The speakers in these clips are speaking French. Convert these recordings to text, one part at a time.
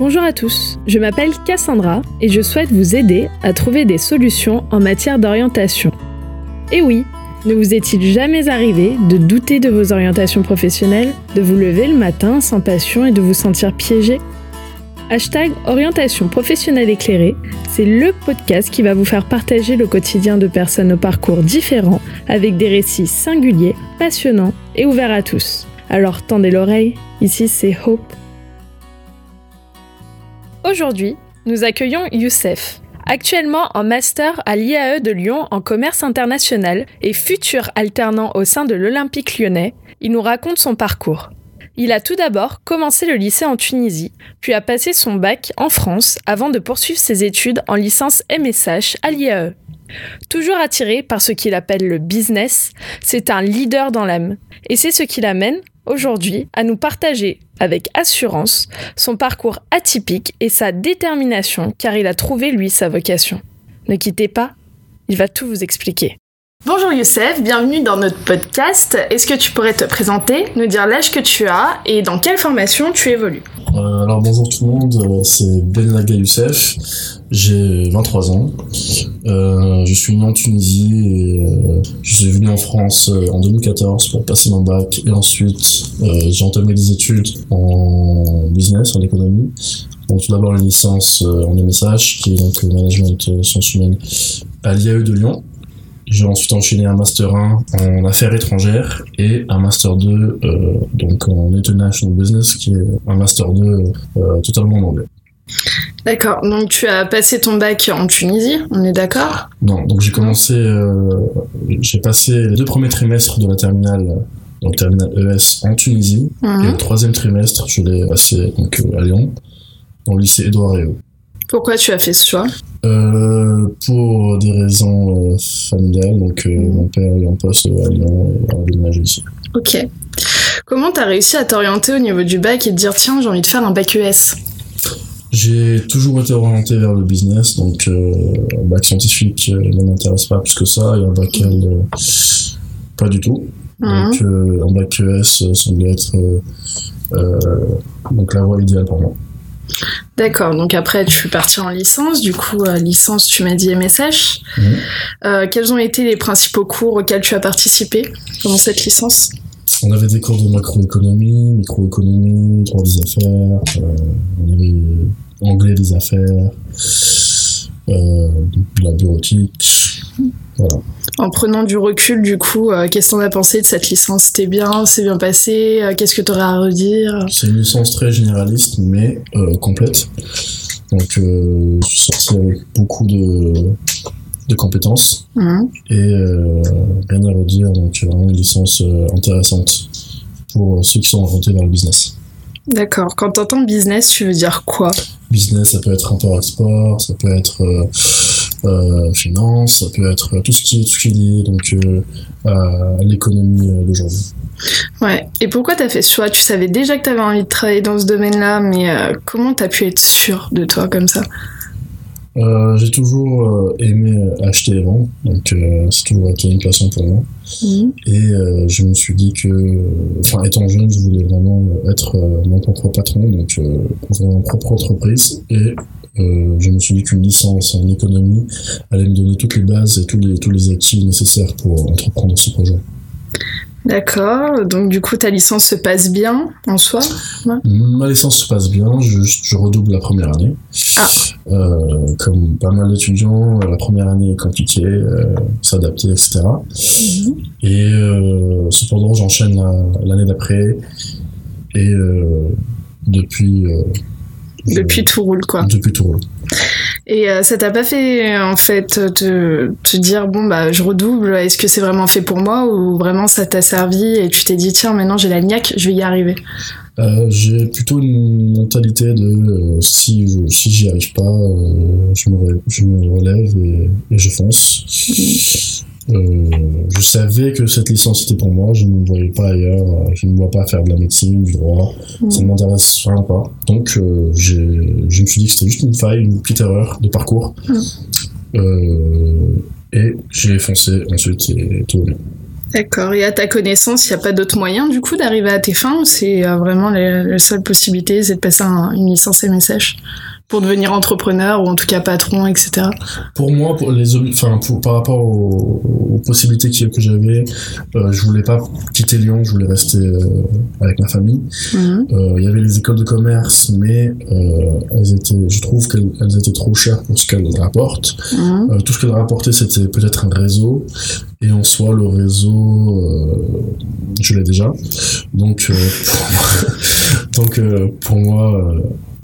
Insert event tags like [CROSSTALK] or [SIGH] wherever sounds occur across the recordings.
Bonjour à tous, je m'appelle Cassandra et je souhaite vous aider à trouver des solutions en matière d'orientation. Et oui, ne vous est-il jamais arrivé de douter de vos orientations professionnelles, de vous lever le matin sans passion et de vous sentir piégé? Hashtag orientation professionnelle éclairée, c'est le podcast qui va vous faire partager le quotidien de personnes au parcours différents avec des récits singuliers, passionnants et ouverts à tous. Alors tendez l'oreille, ici c'est Hope. Aujourd'hui, nous accueillons Youssef, actuellement en master à l'IAE de Lyon en commerce international et futur alternant au sein de l'Olympique lyonnais. Il nous raconte son parcours. Il a tout d'abord commencé le lycée en Tunisie, puis a passé son bac en France avant de poursuivre ses études en licence MSH à l'IAE. Toujours attiré par ce qu'il appelle le business, c'est un leader dans l'âme. Et c'est ce qui l'amène, aujourd'hui, à nous partager avec assurance son parcours atypique et sa détermination car il a trouvé lui sa vocation. Ne quittez pas, il va tout vous expliquer. Bonjour Youssef, bienvenue dans notre podcast. Est-ce que tu pourrais te présenter, nous dire l'âge que tu as et dans quelle formation tu évolues euh, Alors bonjour tout le monde, euh, c'est Benlaga Youssef, j'ai 23 ans, euh, je suis né en Tunisie et je suis venu en France en 2014 pour passer mon bac et ensuite j'ai entamé des études en business, en économie. Donc tout d'abord une licence en MSH qui est donc le management sciences humaines à l'IAE de Lyon. J'ai ensuite enchaîné un master 1 en affaires étrangères et un master 2 euh, donc en international business qui est un master 2 euh, totalement en anglais. D'accord, donc tu as passé ton bac en Tunisie, on est d'accord? Non, donc j'ai commencé, euh, j'ai passé les deux premiers trimestres de la terminale, donc terminale ES en Tunisie, et Mhm. le troisième trimestre, je l'ai passé donc, à Lyon, dans le lycée Édouard Réau. Pourquoi tu as fait ce choix? Euh, pour des raisons euh, familiales, donc euh, mon père eu un poste à Lyon et a déménagé ici. Ok. Comment t'as réussi à t'orienter au niveau du bac et te dire tiens j'ai envie de faire un bac ES J'ai toujours été orienté vers le business, donc un bac scientifique ne m'intéresse pas plus que ça, et un bac L, pas du tout. Mhm. Donc un bac ES semblait être donc la voie idéale pour moi. D'accord, donc après tu es parti en licence, du coup euh, licence tu m'as dit MSH. Mhm. Euh, quels ont été les principaux cours auxquels tu as participé pendant cette licence? On avait des cours de macroéconomie, microéconomie, droit des affaires, euh, on avait anglais des affaires, euh, de la bureautique, voilà. En prenant du recul, du coup, euh, qu'est-ce que t'en as pensé de cette licence? C'était bien, c'est bien passé? Euh, Qu'est-ce que t'aurais à redire? C'est une licence très généraliste, mais euh, complète. Donc, je suis sorti avec beaucoup de, de compétences Mhm. et rien à redire. Donc, vraiment une licence intéressante pour ceux qui sont orientés vers le business. D'accord, quand t'entends business, tu veux dire quoi? Business, ça peut être import-export, ça peut être finance, ça peut être tout ce qui est, tout ce qui est lié donc, euh, à l'économie euh, d'aujourd'hui. Ouais, et pourquoi t'as fait ce choix? Tu savais déjà que t'avais envie de travailler dans ce domaine-là, mais euh, comment t'as pu être sûr de toi comme ça? Euh, j'ai toujours euh, aimé acheter et vendre, donc euh, c'est toujours été une passion pour moi. Mhm. Et euh, je me suis dit que, enfin, étant jeune, je voulais vraiment être euh, mon propre patron, donc euh, ouvrir ma propre entreprise. Et euh, je me suis dit qu'une licence en économie allait me donner toutes les bases et tous les, tous les acquis nécessaires pour entreprendre ce projet. D'accord, donc du coup ta licence se passe bien en soi Ma licence se passe bien, je, je redouble la première année. Ah. Euh, comme pas mal d'étudiants, la première année est compliquée, euh, s'adapter, etc. Et euh, cependant, j'enchaîne la- l'année d'après. Et depuis. Depuis tout roule quoi. Depuis tout roule. Et euh, ça t'a pas fait en fait te, te dire bon bah je redouble, est-ce que c'est vraiment fait pour moi ou vraiment ça t'a servi et tu t'es dit tiens maintenant j'ai la niaque, je vais y arriver? Euh, J'ai plutôt une mentalité de euh, si je, si j'y arrive pas, je, me re- je me relève et, et je fonce. Euh, je savais que cette licence était pour moi, je ne me voyais pas ailleurs, euh, je ne me vois pas faire de la médecine, du droit, ça ne m'intéresse vraiment pas. Donc euh, je me suis dit que c'était juste une faille, une petite erreur de parcours. Mm. Euh, et j'ai foncé ensuite et tout. D'accord. Et à ta connaissance, il n'y a pas d'autre moyen du coup d'arriver à tes fins ou c'est vraiment la, seule possibilité, c'est de passer une licence MSH pour devenir entrepreneur ou en tout cas patron, etc. Pour moi, pour les, enfin, pour, par rapport aux, possibilités que, j'avais, euh, je voulais pas quitter Lyon, je voulais rester euh, avec ma famille. Mhm. Euh, il y avait les écoles de commerce, mais euh, elles étaient, je trouve qu'elles étaient trop chères pour ce qu'elles rapportent. Mhm. tout ce qu'elles rapportaient, c'était peut-être un réseau, et en soi, le réseau, je l'ai déjà. Donc, [LAUGHS] pour moi, donc pour moi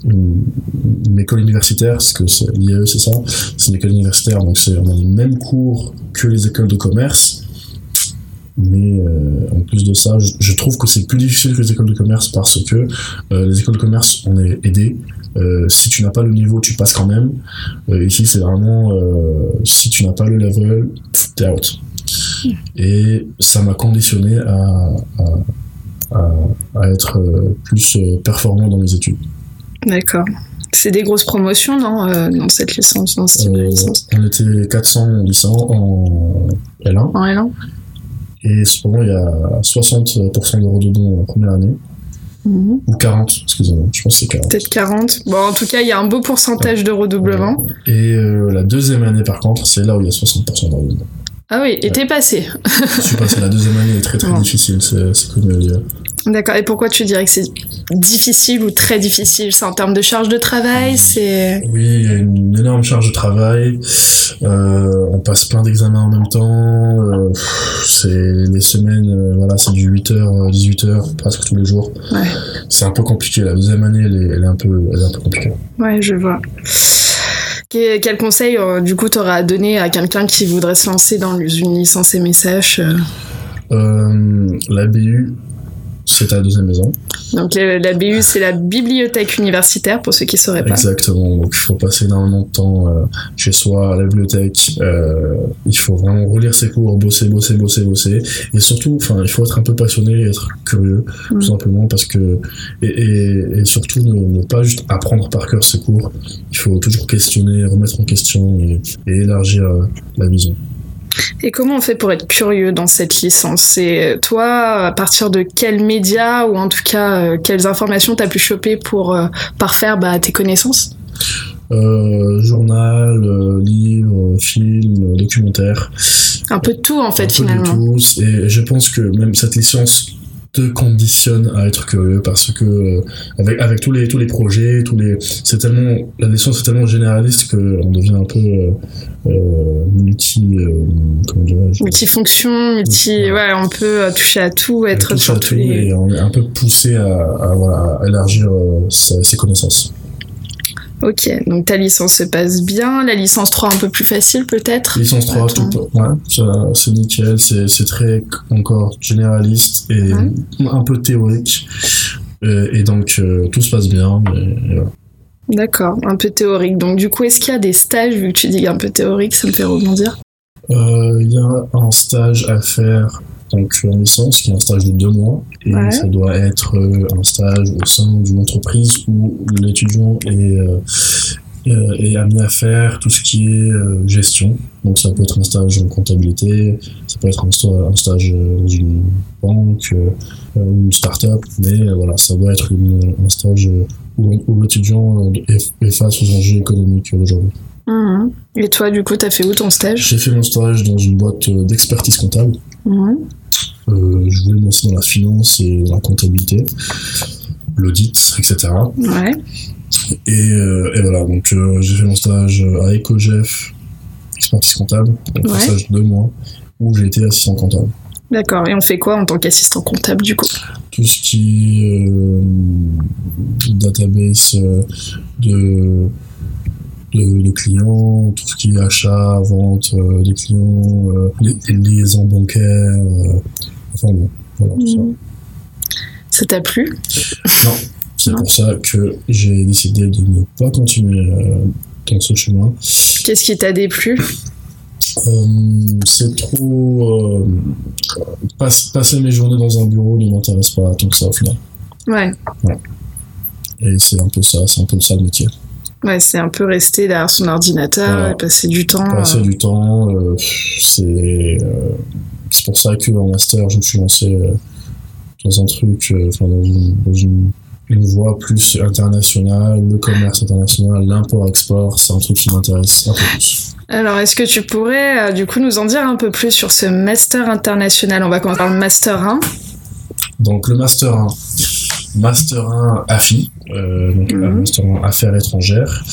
une, école universitaire, que c'est l'IAE, c'est ça, c'est une école universitaire, donc on a les mêmes cours que les écoles de commerce. Mais euh, en plus de ça, je, trouve que c'est plus difficile que les écoles de commerce parce que euh, les écoles de commerce, on est aidé. Euh, si tu n'as pas le niveau, tu passes quand même. ici, c'est vraiment si tu n'as pas le level, t'es out. Et ça m'a conditionné à, à être plus performant dans mes études. D'accord. C'est des grosses promotions, non, euh, dans cette licence, dans ce type de euh, licence? On était 400 en licence, en L1. En L1 Et cependant, il y a 60% de redondants en première année. Mhm. Ou 40, excusez-moi, je pense que c'est 40. Peut-être 40. Bon, en tout cas, il y a un beau pourcentage de redoublement. Et euh, la deuxième année, par contre, c'est là où il y a 60% de redoublement. Ah oui, et t'es passé. je suis passé. La deuxième année est très très [LAUGHS] difficile, c'est comme dire. D'accord. Et pourquoi tu dirais que c'est difficile ou très difficile? C'est en termes de charge de travail? C'est oui, il y a une énorme charge de travail. Euh, on passe plein d'examens en même temps. Euh, c'est les semaines, euh, voilà, c'est du 8h, 18h presque tous les jours. Ouais. C'est un peu compliqué. La deuxième année, elle est, elle est, un peu, elle est un peu compliquée. Ouais, je vois. Quel conseil, du coup, t'aurais à donner à quelqu'un qui voudrait se lancer dans une licence MSH La BU, c'est ta deuxième maison. Donc la BU, c'est la bibliothèque universitaire, pour ceux qui ne sauraient pas. Exactement, donc il faut passer énormément de temps euh, chez soi, à la bibliothèque. Euh, il faut vraiment relire ses cours, bosser, bosser, bosser, bosser. Et surtout, enfin, il faut être un peu passionné, être curieux, tout mm. simplement, parce que... Et, surtout, ne, pas juste apprendre par cœur ses cours. Il faut toujours questionner, remettre en question et, élargir euh, la vision. Et comment on fait pour être curieux dans cette licence? C'est toi, à partir de quels médias ou en tout cas euh, quelles informations t'as pu choper pour euh, parfaire bah, tes connaissances? Euh, Journal, euh, livre, film, documentaire. Un peu de tout en fait un finalement. Peu de tout. Et je pense que même cette licence te conditionne à être curieux parce que euh, avec avec tous les tous les projets tous les c'est tellement la licence est tellement généraliste que on devient un peu euh, euh multi euh, comment dirais-je? Multifonction multi ouais. on peut toucher à tout être sur tout et on est un peu poussé à, à, voilà, à élargir ses connaissances Ok, donc ta licence se passe bien, la licence 3 un peu plus facile peut-être? Licence 3, tout, ouais, c'est nickel, c'est très encore généraliste et un peu théorique. Et, donc euh, tout se passe bien. D'accord, un peu théorique. Donc du coup, est-ce qu'il y a des stages, vu que tu dis un peu théorique, ça me fait rebondir? Euh, Il y a un stage à faire donc en licence, qui est un stage de deux mois, et ça doit être euh, un stage au sein d'une entreprise où l'étudiant est, euh, euh, est amené à faire tout ce qui est gestion. Donc ça peut être un stage en comptabilité, ça peut être un, stage dans une banque, une start-up, mais voilà, ça doit être un stage où, l'étudiant est, face aux enjeux économiques d'aujourd'hui. Mmh. Et toi, du coup, tu as fait où ton stage? J'ai fait mon stage dans une boîte d'expertise comptable. Mmh. Euh, je voulais me lancer dans la finance et la comptabilité, l'audit, etc. Ouais. Et, euh, et voilà, donc euh, j'ai fait mon stage à EcoGef, expertise comptable, un stage de deux mois, où j'ai été assistant comptable. D'accord, et on fait quoi en tant qu'assistant comptable du coup? Tout ce qui est database de, de, clients, tout ce qui est achat, vente des clients, les, liaisons bancaires, Enfin bon, voilà, ça. Hmm. Ça t'a plu? Non. C'est pour ça que j'ai décidé de ne pas continuer euh, dans ce chemin. Qu'est-ce qui t'a déplu? Euh, C'est trop. Euh, passer mes journées dans un bureau ne m'intéresse pas tant que ça au final. Ouais. Et c'est un peu ça, c'est un peu ça le métier. Ouais, c'est un peu rester derrière son ordinateur Voilà. et passer du temps. Passer euh, du temps, euh, c'est euh, c'est pour ça que en master, je me suis lancé dans un truc, enfin dans, une, dans une, une voie plus internationale, le commerce international, l'import-export, c'est un truc qui m'intéresse un peu plus. Alors, est-ce que tu pourrais du coup nous en dire un peu plus sur ce master international? On va commencer par le master 1. Donc le master 1, master 1 AFI, euh, donc Mhm. un master 1 affaires étrangères,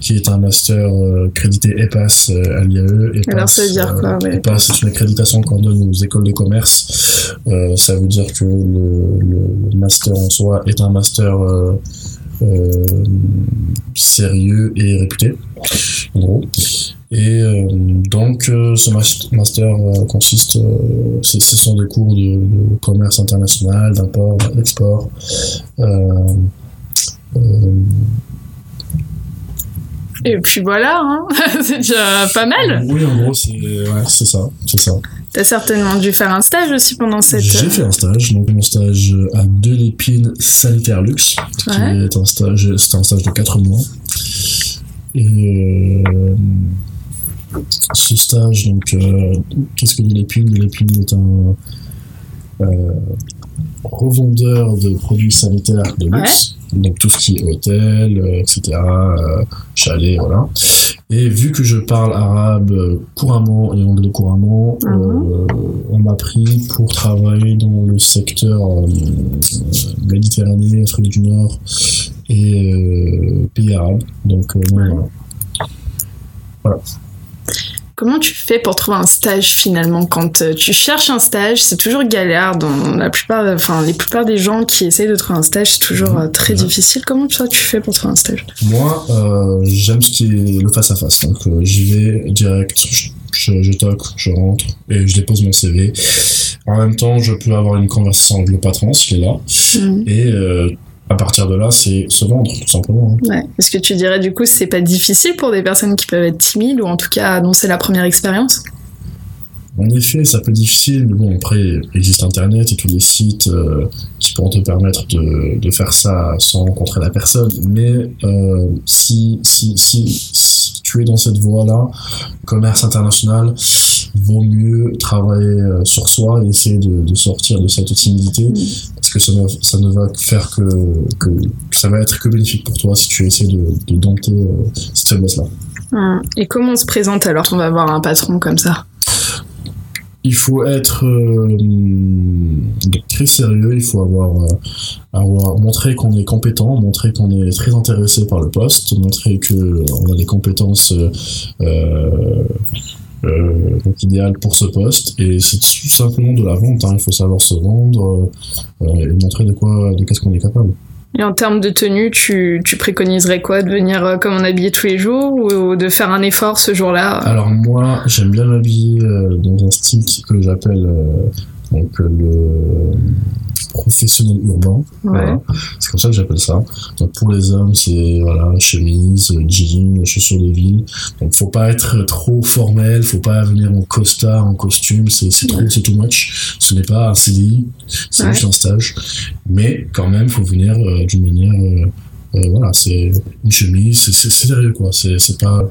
qui est un master euh, crédité EPAS euh, à l'IAE. EPAS, Alors, ça veut dire quoi, euh, ouais. EPAS, c'est une accréditation qu'on donne aux écoles de commerce. Euh, ça veut dire que le, le- le master en soi est un master euh, euh, sérieux et réputé, en gros. Et euh, donc, euh, ce mas- master euh, consiste, ce sont des cours de, de commerce international, d'import, d'export. Et puis voilà, hein. [LAUGHS] c'est déjà pas mal. oui, en gros, c'est ouais, ça, c'est ça. T'as certainement dû faire un stage aussi pendant cette. J'ai fait un stage, donc mon stage à De l'Épine Sanitaire Luxe, qui est un stage, c'était un stage de 4 mois. Et euh, ce stage, donc, euh, qu'est-ce que De l'Épine? De l'Épine est un euh, revendeur de produits sanitaires de luxe, donc tout ce qui est hôtel, euh, etc., chalet, voilà. Et vu que je parle arabe couramment et anglais couramment, Mhm. euh, on m'a pris pour travailler dans le secteur euh, Méditerranée, Afrique du Nord et euh, pays arabes. Donc Ouais. voilà. Comment tu fais pour trouver un stage finalement Quand euh, tu cherches un stage, c'est toujours galère. Dans la plupart, enfin, les plupart des gens qui essayent de trouver un stage, c'est toujours euh, très Mhm. difficile. Comment toi tu fais pour trouver un stage? Moi, euh, j'aime ce qui est le face à face. Donc euh, j'y vais direct, je, je, je toque, je rentre et je dépose mon CV. En même temps, je peux avoir une conversation avec le patron, ce qui est là. Mhm. Et euh, à partir de là, c'est se vendre, tout simplement. hein. Ouais. Est-ce que tu dirais du coup c'est pas difficile pour des personnes qui peuvent être timides ou en tout cas annoncer la première expérience? En effet, ça peut être difficile, mais bon, après, il existe Internet et tous les sites euh, qui pourront te permettre de, de faire ça sans rencontrer la personne. Mais euh, si, si, si, si tu es dans cette voie-là, commerce international, vaut mieux travailler euh, sur soi et essayer de, de sortir de cette timidité, parce que ça ne, ça ne va faire que, ça va être que bénéfique pour toi si tu essaies de, de dompter euh, cette faiblesse-là. Et comment on se présente alors qu'on va voir un patron comme ça? Il faut être euh, très sérieux, il faut avoir, euh, avoir montré qu'on est compétent, montrer qu'on est très intéressé par le poste, montrer que on a des compétences euh, euh, donc idéales pour ce poste. Et c'est tout simplement de la vente. hein. Il faut savoir se vendre euh, et montrer de quoi, de qu'est-ce qu'on est capable. Et en termes de tenue, tu, tu préconiserais quoi? De venir euh, comme on habillé tous les jours ou de faire un effort ce jour-là? Alors moi, j'aime bien m'habiller euh, dans un style que j'appelle euh, donc euh, le professionnel urbain. Voilà. C'est comme ça que j'appelle ça. Donc pour les hommes, c'est voilà chemise, jean, chaussures de ville. Donc faut pas être trop formel, faut pas venir en costard, en costume. C'est trop, c'est too much. Ce n'est pas un CDI, c'est Ouais. juste un stage. Mais quand même, faut venir euh, d'une manière euh, euh, voilà, c'est une chemise, c'est- sérieux quoi. C'est c'est pas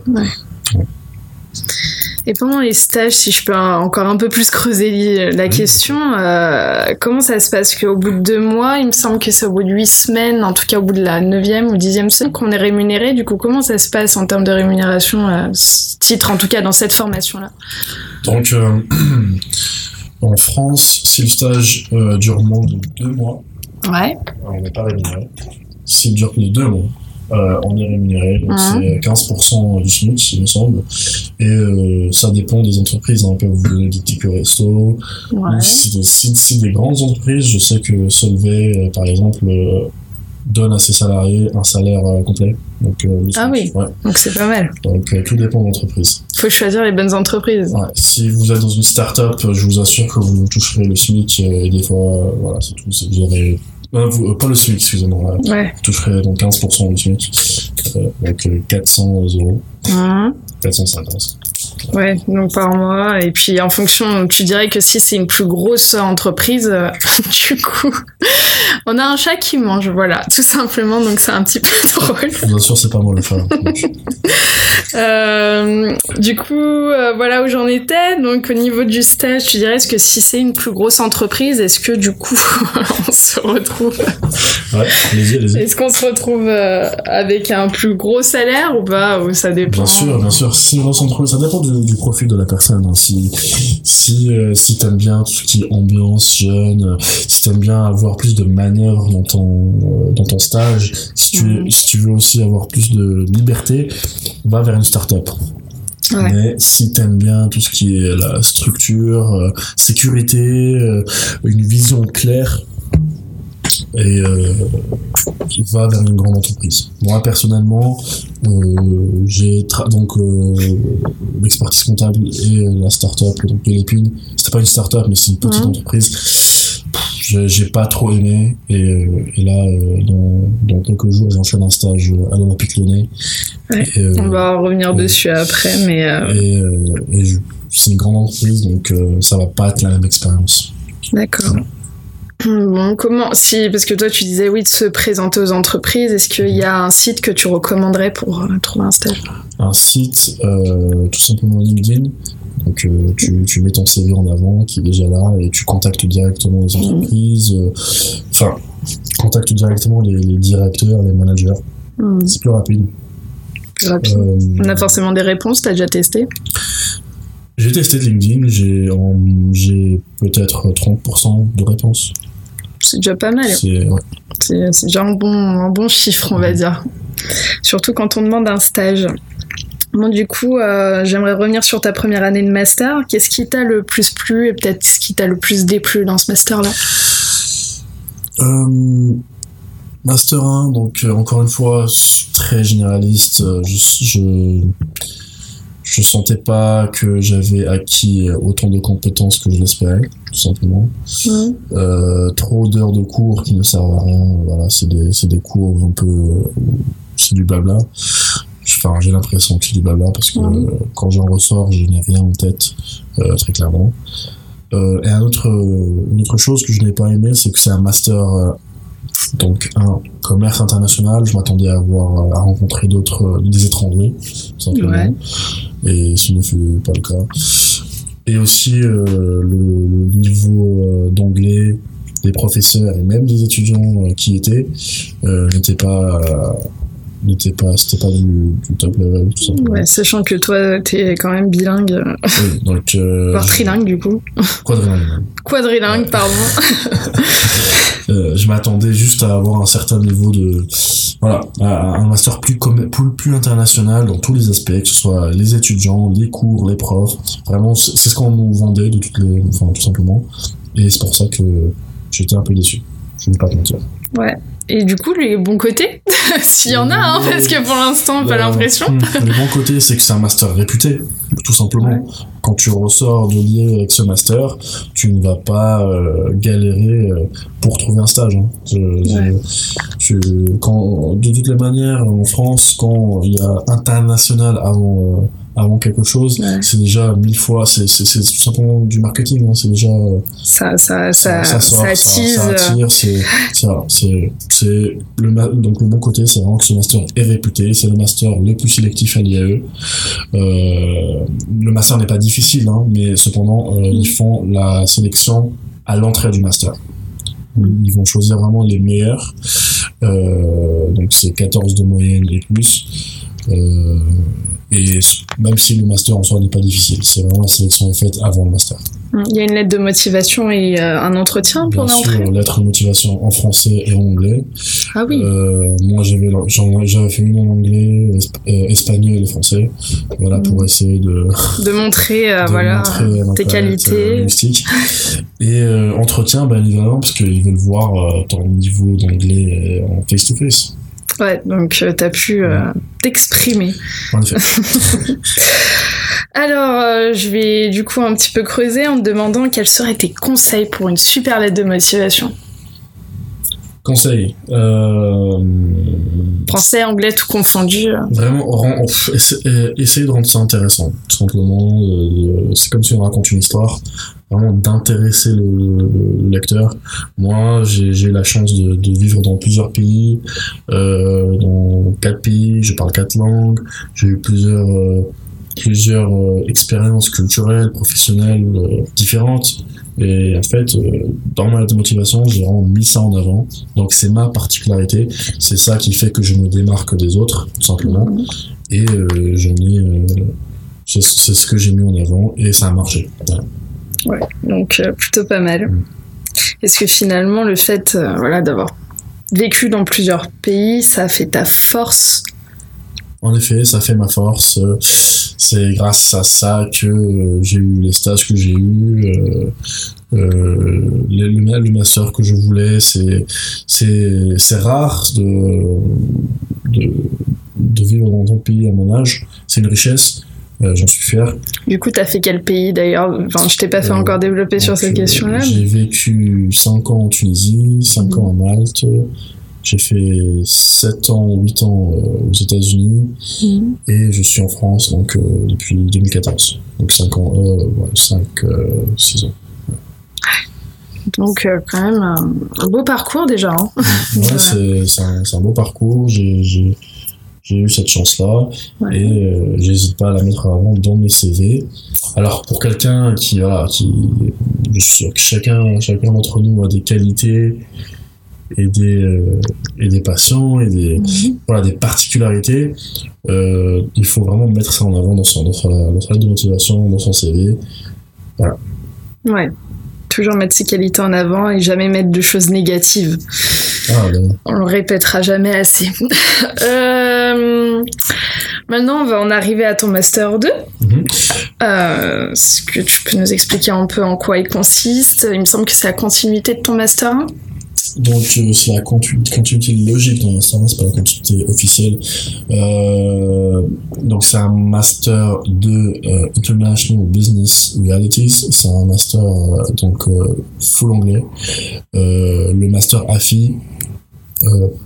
Et pendant les stages, si je peux encore un peu plus creuser la question, euh, comment ça se passe? Qu'au bout de deux mois, il me semble que c'est au bout de huit semaines, en tout cas au bout de la neuvième ou dixième semaine, qu'on est rémunéré. Du coup, comment ça se passe en termes de rémunération, ce titre, en tout cas dans cette formation-là? Donc, euh, [CLEARS THROAT] en France, si le stage euh, dure moins de deux mois, Ouais. on n'est pas rémunéré. S'il dure plus de deux mois, euh, on est rémunéré. Donc, Mhm. c'est 15% du SMIC, il me semble. Et euh, ça dépend des entreprises. hein. On peut vous donner des tickets resto. Ouais. Ou si des, si, si des grandes entreprises, je sais que Solvay, euh, par exemple, euh, donne à ses salariés un salaire complet. Donc, Ah oui. Ouais. Donc c'est pas mal. Donc, tout dépend de l'entreprise. Faut choisir les bonnes entreprises. Ouais, si vous êtes dans une start-up, je vous assure que vous toucherez le SMIC et des fois, voilà, c'est tout. Vous aurez. Euh, vous- euh, pas le SMIC, excusez-moi. Ouais. Vous toucherez donc 15% du SMIC, euh, donc euh, 400 euros, Mhm. 450. Ouais, donc par mois. Et puis en fonction, tu dirais que si c'est une plus grosse entreprise, euh, [LAUGHS] du coup, [LAUGHS] On a un chat qui mange, voilà, tout simplement, donc c'est un petit peu [LAUGHS] drôle. Bien sûr, c'est pas moi le chat. Euh, du coup, euh, voilà où j'en étais. Donc, au niveau du stage, tu dirais, que si c'est une plus grosse entreprise, est-ce que du coup, on se retrouve. Ouais, allez-y, allez-y. Est-ce qu'on se retrouve euh, avec un plus gros salaire ou pas Ou ça dépend Bien sûr, bien sûr. Si une grosse entreprise, ça dépend du, du profil de la personne. hein. Si, si, euh, si t'aimes bien tout ce qui est ambiance jeune, euh, si t'aimes bien avoir plus de manœuvres dans ton, euh, dans ton stage, si tu, Mhm. si tu veux aussi avoir plus de liberté, va vers une start-up. Ouais. Mais si t'aimes bien tout ce qui est la structure, euh, sécurité, une vision claire, et euh, va vers une grande entreprise. Moi personnellement, euh, j'ai donc euh, l'expertise comptable et la start-up donc de l'épine. C'était pas une start-up, mais c'est une petite entreprise. J'ai pas trop aimé et, et là dans, dans quelques jours j'enchaîne un stage à l'Olympique Lyonnais. Ouais. On va revenir Ouais. dessus après, mais et, et je- c'est une grande entreprise, donc euh, ça va pas être la même expérience. d'accord. Bon, comment si parce que toi tu disais oui de se présenter aux entreprises, est-ce qu'il y a un site que tu recommanderais pour euh, trouver un stage? Un site, euh, tout simplement LinkedIn. Donc euh, tu, tu mets ton CV en avant qui est déjà là et tu contactes directement les entreprises. euh, Enfin, contactes directement les, les directeurs, les managers. Hmm, C'est plus rapide. plus rapide. On a forcément des réponses, t'as déjà testé? J'ai testé LinkedIn, j'ai peut-être 30% de réponses. C'est déjà pas mal. C'est ouais. C'est c'est déjà un bon, un bon chiffre, on va dire. Surtout quand on demande un stage. Bon, du coup, euh, j'aimerais revenir sur ta première année de master. Qu'est-ce qui t'a le plus plu et peut-être ce qui t'a le plus déplu dans ce master-là? Euh, Master 1, donc euh, encore une fois, très généraliste. je, je, je sentais pas que j'avais acquis autant de compétences que je l'espérais, tout simplement. Euh, trop d'heures de cours qui ne servent à rien. Voilà, c'est des, des cours un peu, où c'est du blabla. Enfin, j'ai l'impression que c'est du blabla parce que euh, quand j'en ressors, je n'ai rien en tête, euh, très clairement. Euh, et un autre, une autre chose que je n'ai pas aimé, c'est que c'est un master, euh, donc un commerce international. Je m'attendais à avoir à rencontrer d'autres, euh, des étrangers, tout simplement. Ouais. Et ce ne fut pas le cas. Et aussi euh, le, niveau euh, d'anglais des professeurs et même des étudiants euh, qui étaient n'était pas n'était pas c'était pas du, du top level tout simplement. Ouais, sachant que toi, t'es quand même bilingue, Oui, donc euh, [LAUGHS] voire trilingue du coup. quadrilingue. Quadrilingue, Ouais. pardon. [LAUGHS] Euh, je m'attendais juste à avoir un certain niveau de voilà un master plus plus, international dans tous les aspects que ce soit les étudiants les cours les profs. Vraiment c'est c'est ce qu'on nous vendait de toutes les enfin tout simplement. Et c'est pour ça que j'étais un peu déçu. Je ne vais pas te mentir. Ouais. Et du coup, les bons côtés, [LAUGHS] s'il y en a, hein, parce que pour l'instant, pas Euh, l'impression. hmm, le bon côté c'est que c'est un master réputé tout simplement Ouais. quand tu ressors de lier avec ce master tu ne vas pas euh, galérer euh, pour trouver un stage hein. Je- je- quand, de toutes les manières, en France, quand il y a international avant, euh, avant quelque chose, Ouais. c'est déjà mille fois, c'est tout simplement du marketing, hein, c'est déjà, euh, Ça, ça, ça, ça, sort, ça ça, attise. ça attire, c'est, c'est, le, donc le bon côté, c'est vraiment que ce master est réputé, c'est le master le plus sélectif à l'IAE. Euh, le master n'est pas difficile, hein, mais cependant, euh, ils font la sélection à l'entrée du master. Ils vont choisir vraiment les meilleurs. Euh, donc c'est 14 de moyenne et plus. Euh, et même si le master en soi n'est pas difficile, c'est vraiment la sélection est faite avant le master. Il y a une lettre de motivation et euh, un entretien pour Bien l'entrée. sûr, lettre de motivation en français et en anglais. Ah oui. Euh, moi, j'avais j'en- j'avais fait une en anglais, esp- espagnol et français. Voilà, pour essayer de, de montrer, euh, [LAUGHS] de voilà, montrer tes qualités. [LAUGHS] Et entretien, bien évidemment, parce qu'ils veulent voir ton niveau d'anglais en face-to-face. Ouais, donc euh, t'as pu euh, t'exprimer. [LAUGHS] Alors, euh, je vais du coup un petit peu creuser en te demandant quels seraient tes conseils pour une super lettre de motivation. Conseil. Euh, Français, anglais, tout confondu. Vraiment, rend- euh, essayez de rendre ça intéressant, tout simplement. euh, c'est comme si on raconte une histoire, vraiment d'intéresser le, le lecteur. Moi, j'ai la chance de, de vivre dans plusieurs pays, euh, dans quatre pays, je parle quatre langues, j'ai eu plusieurs, plusieurs euh, expériences culturelles, professionnelles euh, différentes. Et en fait, euh, dans ma motivation, j'ai vraiment mis ça en avant. Donc c'est ma particularité, c'est ça qui fait que je me démarque des autres, tout simplement. Et euh, j'en ai, euh, c'est ce que j'ai mis en avant et ça a marché. Ouais, donc plutôt pas mal. Mm. Est-ce que finalement, le fait voilà, d'avoir vécu dans plusieurs pays, ça a fait ta force? En effet, ça fait ma force. C'est grâce à ça que euh, j'ai eu les stages que j'ai eus, euh, euh, le, le, master que je voulais. C'est c'est c'est rare de, de de vivre dans ton pays à mon âge. C'est une richesse. euh, J'en suis fier. Du coup, t'as fait quel pays d'ailleurs? Enfin, je t'ai pas fait Euh, encore développer sur cette question-là. J'ai vécu 5 ans en Tunisie, 5 Mhm. ans à Malte. J'ai fait 7 ans ou 8 ans euh, aux États-Unis. Mhm. Et je suis en France donc, euh, depuis 2014. Donc 5 ans, euh, ouais, 5, 6 ans. Donc, euh, quand même, un, un beau parcours déjà. hein. Ouais, [LAUGHS] c'est un, beau parcours. J'ai eu cette chance-là Ouais. et euh, j'hésite pas à la mettre avant dans mes CV. Alors pour quelqu'un qui, voilà, qui, je suis sûr que chacun, chacun d'entre nous a des qualités et des, euh, et des patients et des, Mhm. voilà, des particularités, euh, il faut vraiment mettre ça en avant dans, son, sa lettre de motivation, dans son CV. Ouais. Toujours mettre ses qualités en avant et jamais mettre de choses négatives. Ah, ben, On le répétera jamais assez. [LAUGHS] Euh, Maintenant, on va en arriver à ton Master 2. mhm. Euh, Est-ce que tu peux nous expliquer un peu en quoi il consiste? Il me semble que c'est la continuité de ton Master 1. Donc euh, c'est la continuité logique dans master 1, c'est pas la continuité officielle. Euh, donc c'est un master de euh, International Business Realities, c'est un master euh, donc full anglais. Le master AFI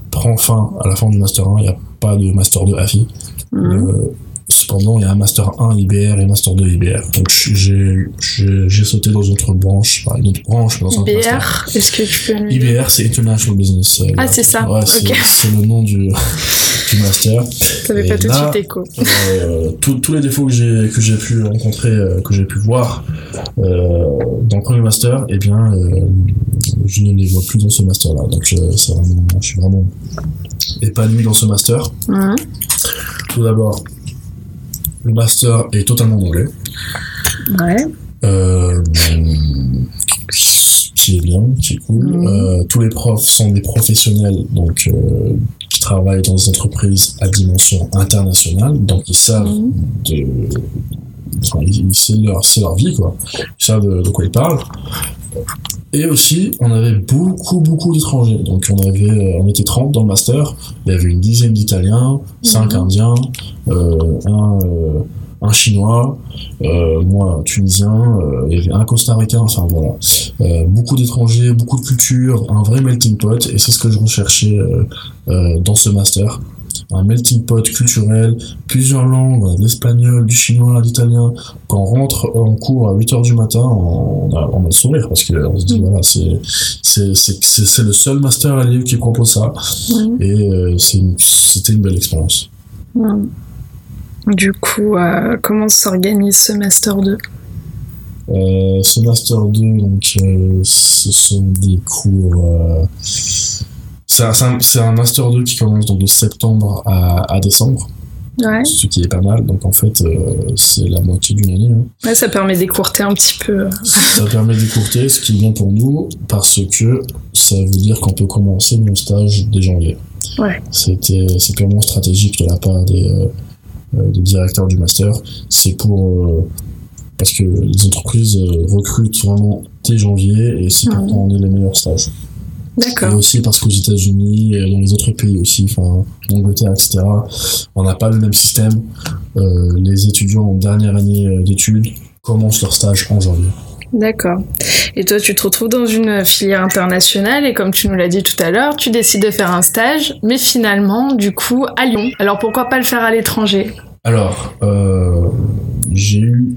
prend fin à la fin du master 1, il n'y a pas de master 2 AFI. Mhm. Euh, cependant, il y a un master 1 IBR et un master 2 IBR. Donc j'ai sauté dans une autre branche, enfin, une autre branche, mais dans. IBR, est-ce que tu peux IBR, c'est International Business. euh, Ah, c'est ça, Ouais, c'est le nom du, [LAUGHS] du master. T'avais pas tout de suite écho. Euh, tous tous les défauts que j'ai que j'ai pu rencontrer, euh, que j'ai pu voir euh, dans le premier master, eh bien, euh, je ne les vois plus dans ce master-là. Donc, vraiment, je suis vraiment épanoui dans ce master. Tout d'abord, le master est totalement en anglais. Ouais. Euh, qui est bien, qui est cool. Mhm. Euh, tous les profs sont des professionnels, donc euh, qui travaillent dans des entreprises à dimension internationale, donc ils savent Mhm. de, enfin, c'est leur, vie quoi. Ils savent de, de quoi ils parlent. Et aussi, on avait beaucoup, beaucoup d'étrangers. Donc, on avait, euh, on était 30 dans le master. Il y avait une dizaine d'Italiens, 5 Mhm. Indiens, euh, un, euh, un Chinois, euh, moi, un Tunisien, il y avait un Costaricain, enfin voilà. Beaucoup d'étrangers, beaucoup de cultures, un vrai melting pot. Et c'est ce que je recherchais dans ce master. Un melting pot culturel, plusieurs langues, l'espagnol, du chinois, l'italien. Quand on rentre en cours à 8h du matin, on a, on a le sourire parce qu'on se dit, Mhm. voilà, c'est, le seul master à l'EU qui propose ça. Mhm. Et euh, une- c'était une belle expérience. Mhm. Du coup, euh, comment s'organise ce Master 2 Euh, ce Master 2, donc, euh, ce sont des cours. C'est un, Master 2 qui commence donc de septembre à, à décembre, Ouais. ce qui est pas mal. Donc en fait, euh, c'est la moitié d'une année. hein. ouais, ça permet d'écourter un petit peu. Ça permet d'écourter, ce qui est bien pour nous, parce que ça veut dire qu'on peut commencer nos stages dès janvier. Ouais. C'était, c'est purement stratégique de la part des, euh, euh, des directeurs du master. C'est pour euh, parce que les entreprises recrutent vraiment dès janvier et c'est pourtant on est les meilleurs stages. Et D'accord. aussi parce qu'aux États-Unis et dans les autres pays aussi, enfin en Angleterre, etc., on n'a pas le même système. Euh, les étudiants en dernière année euh, d'études commencent leur stage en janvier. D'accord. Et toi, tu te retrouves dans une filière internationale et comme tu nous l'as dit tout à l'heure, tu décides de faire un stage, mais finalement, du coup, à Lyon. Alors pourquoi pas le faire à l'étranger? Alors, euh, j'ai eu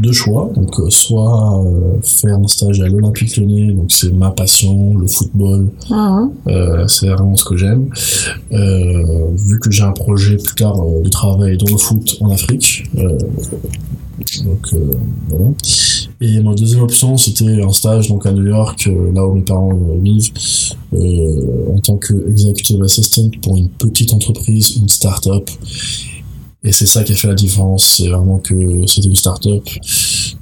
deux choix. Donc, euh, soit euh, faire un stage à l'Olympique Lyonnais, donc c'est ma passion, le football, Mhm. euh, c'est vraiment ce que j'aime. Vu que j'ai un projet plus tard de travail dans le foot en Afrique, donc voilà. Et ma deuxième option, c'était un stage donc à New York, là où mes parents vivent, en tant que executive assistant pour une petite entreprise, une start-up. Et c'est ça qui a fait la différence, c'est vraiment que c'était une start-up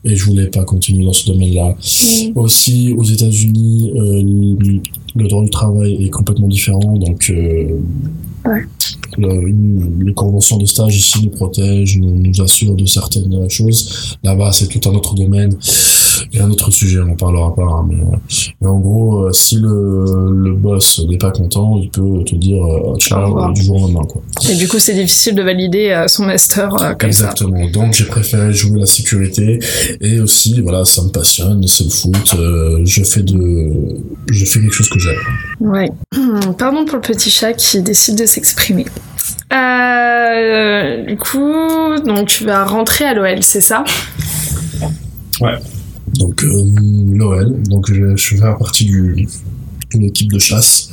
et je voulais pas continuer dans ce domaine-là. Aussi, aux États-Unis, euh, le, le droit du travail est complètement différent, donc euh, Ouais. le- une- les conventions de stage ici nous protègent, nous, nous assurent de certaines choses. Là-bas, c'est tout un autre domaine et un autre sujet, on en parlera pas. hein, mais, euh, mais en gros, euh, si le, le boss n'est pas content, il peut te dire euh, ciao du jour au lendemain. Quoi. Et du coup, c'est difficile de valider euh, son master euh, comme ça. Exactement. Donc j'ai préféré jouer la sécurité et aussi voilà ça me passionne, c'est le foot. euh, je fais de, je fais quelque chose que j'aime. Ouais. [CLEARS THROAT] Pardon pour le petit chat qui décide de s'exprimer. Euh, du coup, donc tu vas rentrer à l'OL, c'est ça? Donc euh, l'OL. Donc je, je fais partie du de l'équipe de chasse.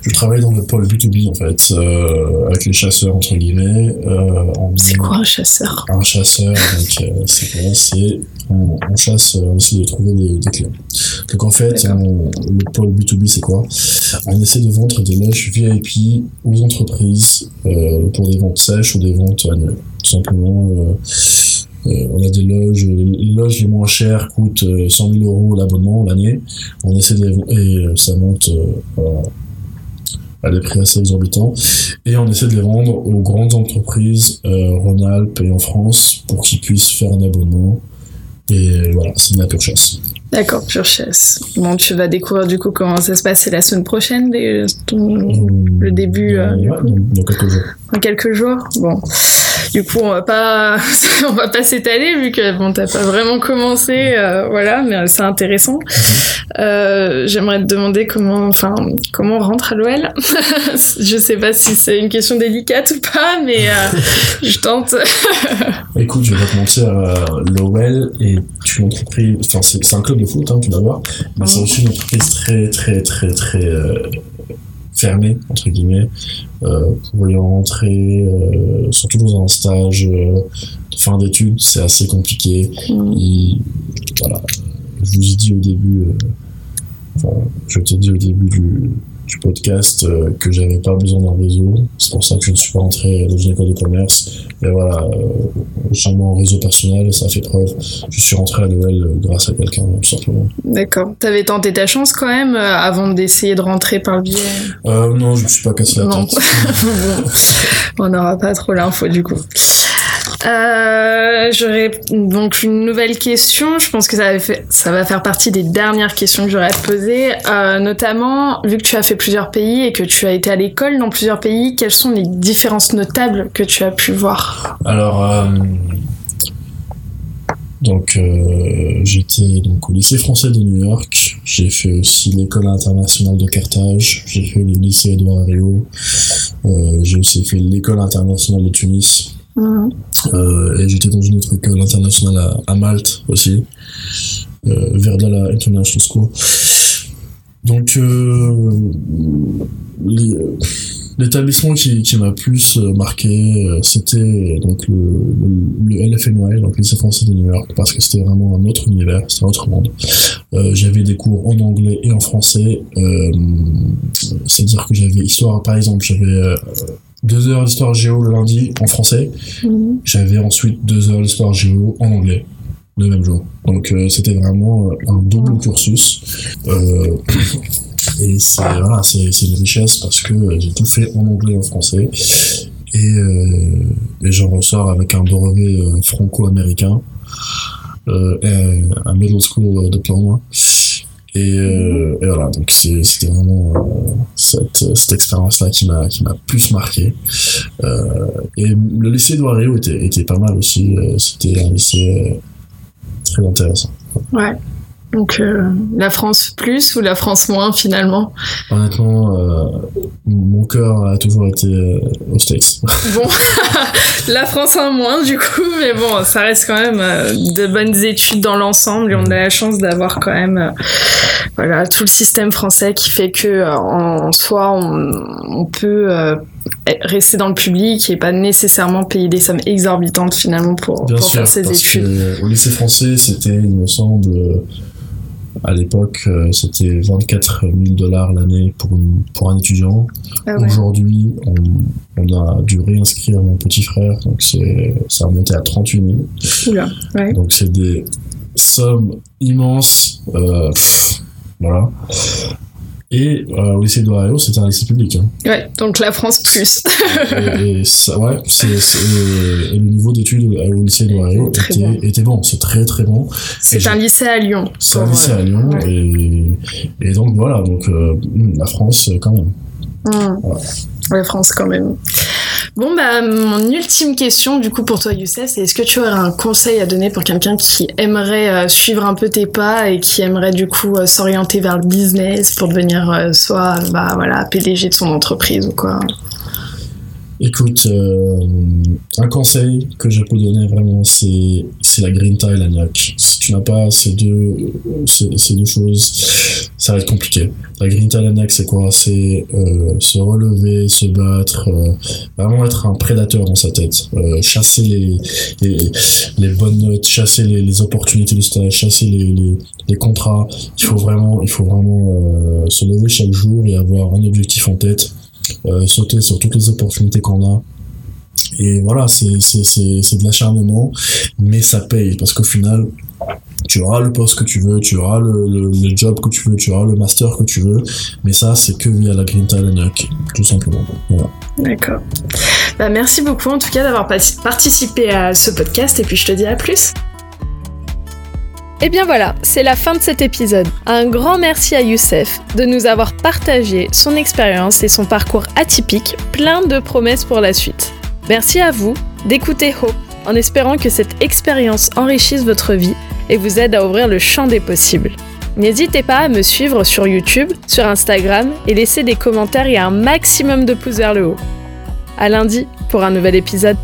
Je travaille dans le pôle B2B en fait, euh, avec les chasseurs entre guillemets. Euh, C'est quoi un chasseur? Un chasseur, donc euh, c'est quoi? C'est on, on chasse, euh, on essaie de trouver des, des clients. Donc en fait, on- le pôle B2B c'est quoi? On essaie de vendre des loges VIP aux entreprises euh, pour des ventes sèches ou des ventes annuelles. Tout simplement, euh, euh, on a des loges, les loges les moins chères coûtent euh, 100 000 euros l'abonnement l'année. On essaie de et euh, ça monte euh, à des prix assez exorbitants. Et on essaie de les vendre aux grandes entreprises euh, Rhône-Alpes et en France pour qu'ils puissent faire un abonnement. Et euh, voilà, c'est de la pure chasse. D'accord, pure chasse. Bon, tu vas découvrir du coup comment ça se passe. C'est la semaine prochaine, les- ton- Le début, euh, du ouais, dans quelques jours. dans quelques jours. Bon, du coup, on va pas, [LAUGHS] on va pas s'étaler vu que bon, t'as pas vraiment commencé, euh, voilà, mais c'est intéressant. Euh, J'aimerais te demander comment, enfin, comment on rentre à l'OL. [LAUGHS] je sais pas si c'est une question délicate ou pas, mais euh, je tente. [LAUGHS] Écoute, je vais pas te mentir, l'OL est une entreprise, enfin c'est c'est un club de foot, hein, tout d'abord, mais c'est Mhm. aussi une entreprise très très très très fermée, entre guillemets, euh, pour y rentrer, euh, surtout dans un stage euh, de fin d'études, c'est assez compliqué. Il- voilà, je vous ai dit au début, enfin, je te dis au début du, du podcast euh, que j'avais pas besoin d'un réseau. C'est pour ça que je ne suis pas rentré dans une école de commerce. Et voilà, euh, mon réseau personnel, ça fait preuve. Je suis rentré à l'OL grâce à quelqu'un, tout simplement. D'accord. T'avais tenté ta chance quand même euh, avant d'essayer de rentrer par le biais? Euh, non, je me suis pas cassé la tête. [LAUGHS] Bon, on n'aura pas trop l'info du coup. Euh, J'aurais donc une nouvelle question. Je pense que ça va, faire partie des dernières questions que j'aurais à poser. Euh, notamment, vu que tu as fait plusieurs pays et que tu as été à l'école dans plusieurs pays, quelles sont les différences notables que tu as pu voir? Alors, euh, donc, j'étais donc au lycée français de New York. J'ai fait aussi l'école internationale de Carthage. J'ai fait le lycée Édouard Herriot. J'ai aussi fait l'école internationale de Tunis. Euh, et j'étais dans une autre école internationale à, Malte aussi, euh, Verdala International School. Donc, euh, euh, l'établissement qui, qui m'a plus marqué, c'était le, le, LFNY, donc lycée français de New York, parce que c'était vraiment un autre univers, c'était un autre monde. J'avais des cours en anglais et en français, c'est-à-dire que j'avais histoire, par exemple, j'avais deux heures d'histoire géo le lundi en français, j'avais ensuite deux heures d'histoire géo en anglais le même jour. Donc euh, c'était vraiment euh, un double cursus. Euh, et c'est voilà, c'est c'est une richesse parce que euh, j'ai tout fait en anglais et en français. Et, euh, et j'en ressors avec un brevet franco-américain, un middle school diploma. Et, euh, et voilà, donc c'était vraiment euh, cette, cette expérience-là qui m'a plus marqué. Euh, et le lycée de Wario était, était pas mal aussi. euh, C'était un lycée euh, très intéressant. Ouais. Donc euh, la France plus ou la France moins finalement Honnêtement, euh, mon cœur a toujours été euh, aux States. [LAUGHS] Bon, [LAUGHS] la France en moins du coup, mais bon, ça reste quand même de bonnes études dans l'ensemble et on a la chance d'avoir quand même voilà tout le système français qui fait que en, soi on, on peut rester dans le public et pas nécessairement payer des sommes exorbitantes finalement pour, pour faire ses parce études. Que au lycée français, c'était, il me semble, à l'époque, euh, c'était 24 000 dollars l'année pour, pour un étudiant. Ah Aujourd'hui, on, on, a dû réinscrire mon petit frère, donc c'est, ça a monté à 38 000. Oula, ouais. Donc c'est des sommes immenses. Euh, voilà. Et euh, au lycée d'Ohio, c'était un lycée public. Hein. Ouais, donc la France plus. et, ça, ouais, c'est, et le niveau d'études au lycée d'Ohio était, bon. était, bon. C'est très très bon. C'est un lycée à Lyon. C'est un lycée à Lyon. Et, et, donc voilà, donc euh, la France quand même. Mmh. La France quand même. Bon, bah, mon ultime question, du coup, pour toi, Youssef, c'est est-ce que tu aurais un conseil à donner pour quelqu'un qui aimerait euh, suivre un peu tes pas et qui aimerait, du coup, euh, s'orienter vers le business pour devenir euh, soit, bah, voilà, PDG de son entreprise ou quoi? Écoute, un conseil que je peux donner vraiment, c'est, c'est la grinta et la niaque. Si tu n'as pas ces deux, ces deux choses, ça va être compliqué. La Green Talent c'est quoi? C'est euh, se relever, se battre, euh, vraiment être un prédateur dans sa tête, euh, chasser les, les, les, bonnes notes, chasser les, les opportunités de stage, chasser les, les, les, contrats. Il faut vraiment, il faut vraiment euh, se lever chaque jour et avoir un objectif en tête, euh, sauter sur toutes les opportunités qu'on a. Et voilà, c'est de l'acharnement, mais ça paye parce qu'au final, tu auras le poste que tu veux, tu auras le, le, job que tu veux, tu auras le master que tu veux, mais ça, c'est que via la Green Talent tout simplement. Voilà. D'accord. Bah, merci beaucoup en tout cas d'avoir participé à ce podcast et puis je te dis à plus. Et eh bien voilà, c'est la fin de cet épisode. Un grand merci à Youssef de nous avoir partagé son expérience et son parcours atypique, plein de promesses pour la suite. Merci à vous d'écouter Hope en espérant que cette expérience enrichisse votre vie et vous aide à ouvrir le champ des possibles. N'hésitez pas à me suivre sur YouTube, sur Instagram et laisser des commentaires et un maximum de pouces vers le haut. À lundi pour un nouvel épisode.